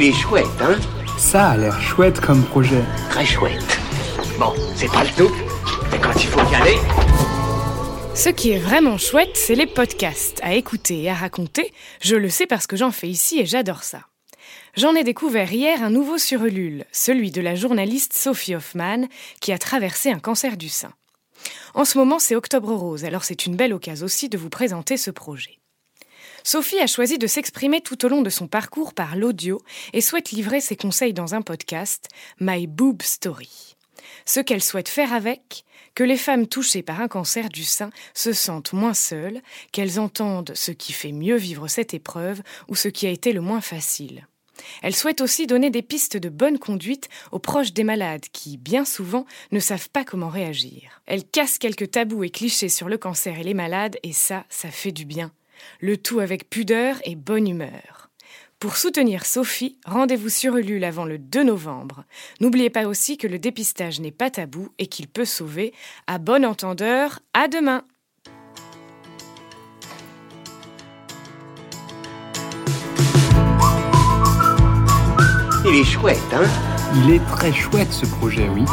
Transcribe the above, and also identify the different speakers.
Speaker 1: Il est chouette, hein
Speaker 2: Ça a l'air chouette comme projet.
Speaker 1: Très chouette. Bon, c'est pas le tout, mais quand il faut y aller...
Speaker 3: Ce qui est vraiment chouette, c'est les podcasts, à écouter et à raconter. Je le sais parce que j'en fais ici et j'adore ça. J'en ai découvert hier un nouveau sur Ulule, celui de la journaliste Sophie Hoffman, qui a traversé un cancer du sein. En ce moment, c'est Octobre Rose, alors c'est une belle occasion aussi de vous présenter ce projet. Sophie a choisi de s'exprimer tout au long de son parcours par l'audio et souhaite livrer ses conseils dans un podcast, My Boob Story. Ce qu'elle souhaite faire avec, que les femmes touchées par un cancer du sein se sentent moins seules, qu'elles entendent ce qui fait mieux vivre cette épreuve ou ce qui a été le moins facile. Elle souhaite aussi donner des pistes de bonne conduite aux proches des malades qui, bien souvent, ne savent pas comment réagir. Elle casse quelques tabous et clichés sur le cancer et les malades et ça, ça fait du bien le tout avec pudeur et bonne humeur. Pour soutenir Sophie, rendez-vous sur Ulule avant le 2 novembre. N'oubliez pas aussi que le dépistage n'est pas tabou et qu'il peut sauver. À bon entendeur, à demain!
Speaker 1: Il est chouette, hein?
Speaker 2: Il est très chouette ce projet, oui.